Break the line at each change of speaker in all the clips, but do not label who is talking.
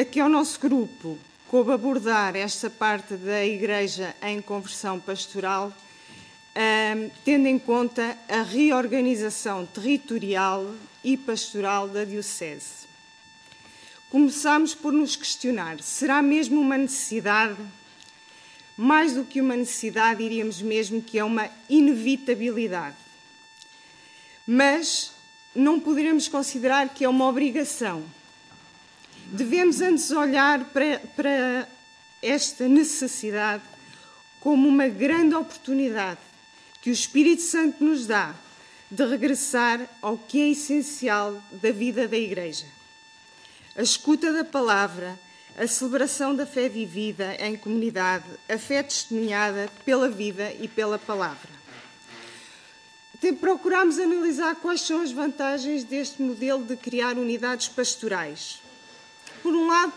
aqui ao nosso grupo coube abordar esta parte da Igreja em conversão pastoral, tendo em conta a reorganização territorial e pastoral da Diocese. Começamos por nos questionar: será mesmo uma necessidade? Mais do que uma necessidade, diríamos mesmo que é uma inevitabilidade. Mas não poderemos considerar que é uma obrigação. Devemos antes olhar para, para esta necessidade como uma grande oportunidade que o Espírito Santo nos dá de regressar ao que é essencial da vida da Igreja. A escuta da palavra, a celebração da fé vivida em comunidade, a fé testemunhada pela vida e pela palavra. Procuramos analisar quais são as vantagens deste modelo de criar unidades pastorais. Por um lado,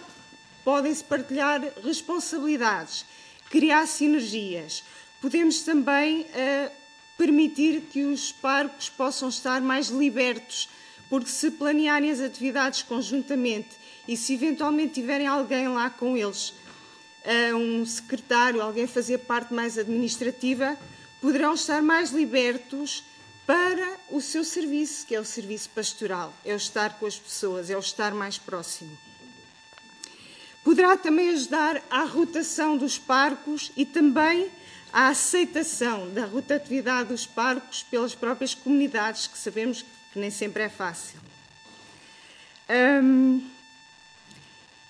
podem-se partilhar responsabilidades, criar sinergias. Podemos também uh, permitir que os parcos possam estar mais libertos, porque se planearem as atividades conjuntamente e se eventualmente tiverem alguém lá com eles, uh, um secretário, alguém fazer parte mais administrativa, poderão estar mais libertos para o seu serviço, que é o serviço pastoral, é o estar com as pessoas, é o estar mais próximo. Poderá também ajudar à rotação dos parcos e também à aceitação da rotatividade dos parcos pelas próprias comunidades, que sabemos que nem sempre é fácil. Hum,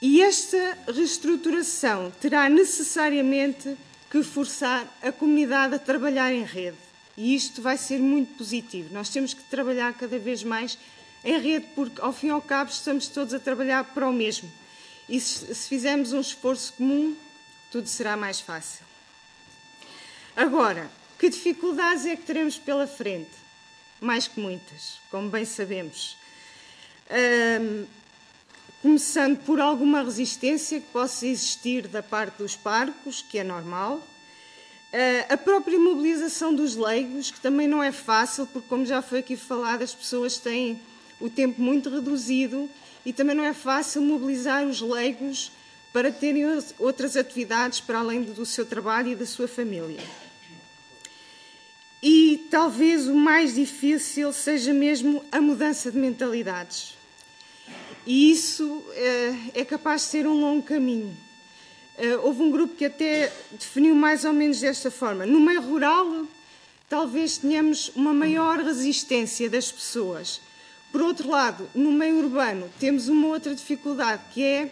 e esta reestruturação terá necessariamente que forçar a comunidade a trabalhar em rede. E isto vai ser muito positivo. Nós temos que trabalhar cada vez mais em rede, porque ao fim e ao cabo estamos todos a trabalhar para o mesmo. E se, fizermos um esforço comum, tudo será mais fácil. Agora, que dificuldades é que teremos pela frente? Mais que muitas, como bem sabemos. Começando por alguma resistência que possa existir da parte dos parcos, que é normal, eh, a própria mobilização dos leigos, que também não é fácil, porque, como já foi aqui falado, as pessoas têm o tempo muito reduzido e também não é fácil mobilizar os leigos para terem outras atividades para além do seu trabalho e da sua família. E talvez o mais difícil seja mesmo a mudança de mentalidades. E isso eh, é capaz de ser um longo caminho. Eh, houve um grupo que até definiu mais ou menos desta forma. No meio rural, talvez tenhamos uma maior resistência das pessoas. Por outro lado, no meio urbano, temos uma outra dificuldade, que é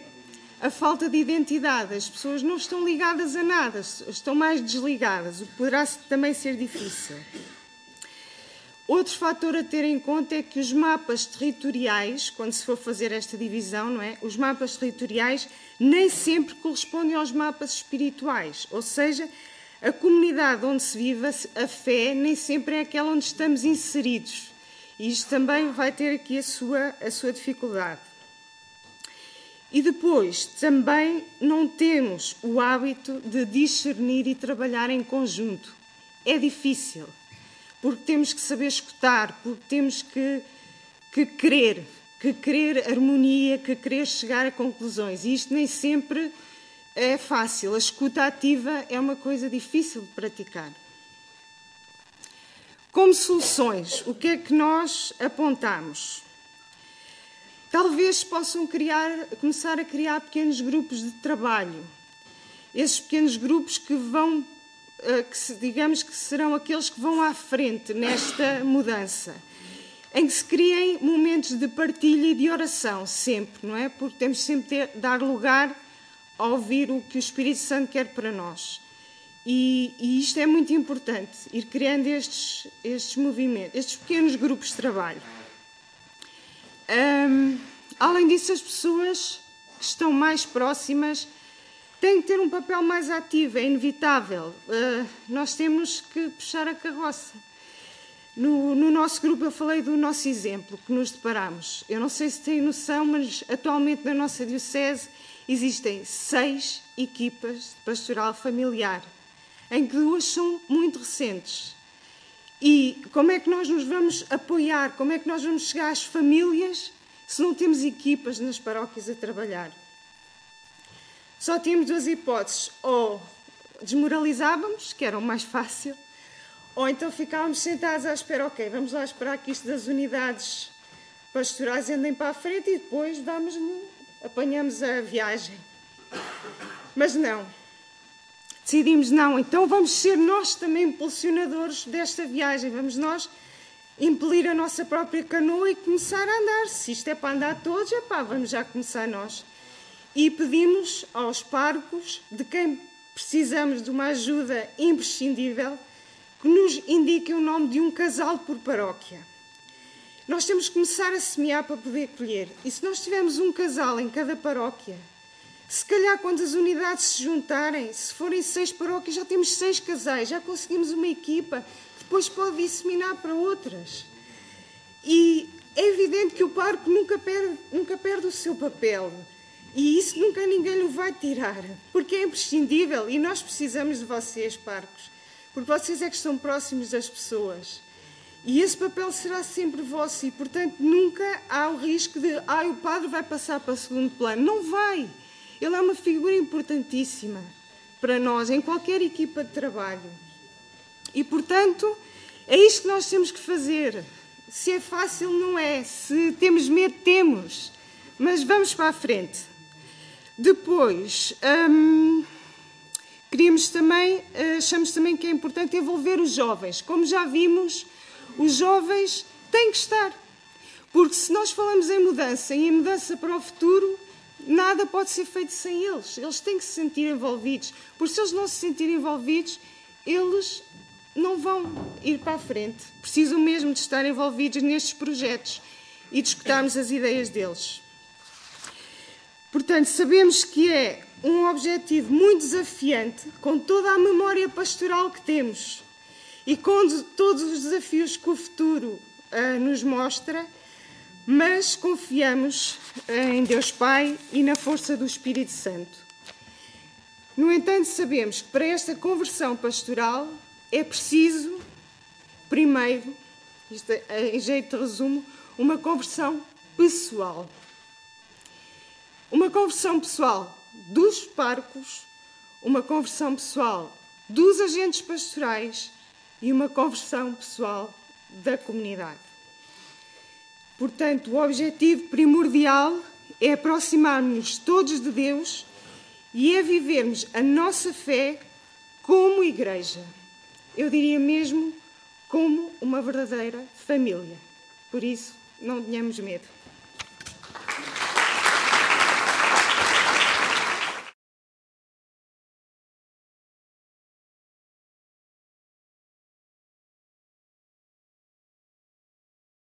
a falta de identidade. As pessoas não estão ligadas a nada, estão mais desligadas, o que poderá também ser difícil. Outro fator a ter em conta é que os mapas territoriais, quando se for fazer esta divisão, não é? Os mapas territoriais nem sempre correspondem aos mapas espirituais, ou seja, a comunidade onde se vive a fé nem sempre é aquela onde estamos inseridos. E isto também vai ter aqui a sua, a sua dificuldade. E depois, também não temos o hábito de discernir e trabalhar em conjunto. É difícil porque temos que saber escutar, porque temos que, que querer, que querer harmonia, que querer chegar a conclusões. E isto nem sempre é fácil. A escuta ativa é uma coisa difícil de praticar. Como soluções, o que é que nós apontamos? Talvez possam criar, começar a criar pequenos grupos de trabalho. Esses pequenos grupos que vão eh, que digamos que serão aqueles que vão à frente nesta mudança, em que se criem momentos de partilha e de oração, sempre, não é? Porque temos sempre de dar lugar a ouvir o que o Espírito Santo quer para nós. E, e isto é muito importante, ir criando estes, estes movimentos, estes pequenos grupos de trabalho. Um, além disso, as pessoas que estão mais próximas tem que ter um papel mais ativo, é inevitável. Uh, nós temos que puxar a carroça. No, no, nosso grupo, eu falei do nosso exemplo que nos deparamos. Eu não sei se têm noção, mas atualmente na nossa Diocese existem seis equipas de pastoral familiar, em que duas são muito recentes. E como é que nós nos vamos apoiar? Como é que nós vamos chegar às famílias se não temos equipas nas paróquias a trabalhar. Só tínhamos duas hipóteses: ou desmoralizávamos, que era o mais fácil, ou então ficávamos sentados à espera, ok, vamos lá esperar que isto das unidades pastorais andem para a frente e depois damos apanhamos a viagem. Mas não. Decidimos não, então vamos ser nós também impulsionadores desta viagem, vamos nós impelir a nossa própria canoa e começar a andar. Se isto é para andar todos, é pá, vamos já começar nós. E pedimos aos parcos, de quem precisamos de uma ajuda imprescindível, que nos indiquem o nome de um casal por paróquia. Nós temos que começar a semear para poder colher. E se nós tivermos um casal em cada paróquia, se calhar quando as unidades se juntarem, se forem seis paróquias, já temos seis casais, já conseguimos uma equipa, depois pode disseminar para outras. E é evidente que o parco nunca perde, nunca perde o seu papel. E isso nunca ninguém lhe vai tirar, porque é imprescindível e nós precisamos de vocês, parcos, porque vocês é que estão próximos das pessoas. E esse papel será sempre vosso e, portanto, nunca há o risco de ah, o padre vai passar para o segundo plano. Não vai. Ele é uma figura importantíssima para nós, em qualquer equipa de trabalho. E, portanto, é isto que nós temos que fazer. Se é fácil, não é. Se temos medo, temos. Mas vamos para a frente. Depois, hum, queríamos também, achamos também que é importante envolver os jovens. Como já vimos, os jovens têm que estar. Porque se nós falamos em mudança e em mudança para o futuro, nada pode ser feito sem eles. Eles têm que se sentir envolvidos. Porque se eles não se sentirem envolvidos, eles não vão ir para a frente. Precisam mesmo de estar envolvidos nestes projetos e de escutarmos as ideias deles. Portanto, sabemos que é um objetivo muito desafiante, com toda a memória pastoral que temos e com todos os desafios que o futuro uh, nos mostra, mas confiamos em Deus Pai e na força do Espírito Santo. No entanto, sabemos que para esta conversão pastoral é preciso, primeiro, isto é, em jeito de resumo, uma conversão pessoal. Uma conversão pessoal dos parcos, uma conversão pessoal dos agentes pastorais e uma conversão pessoal da comunidade. Portanto, o objetivo primordial é aproximar-nos todos de Deus e é vivermos a nossa fé como igreja. Eu diria mesmo como uma verdadeira família. Por isso, não tenhamos medo.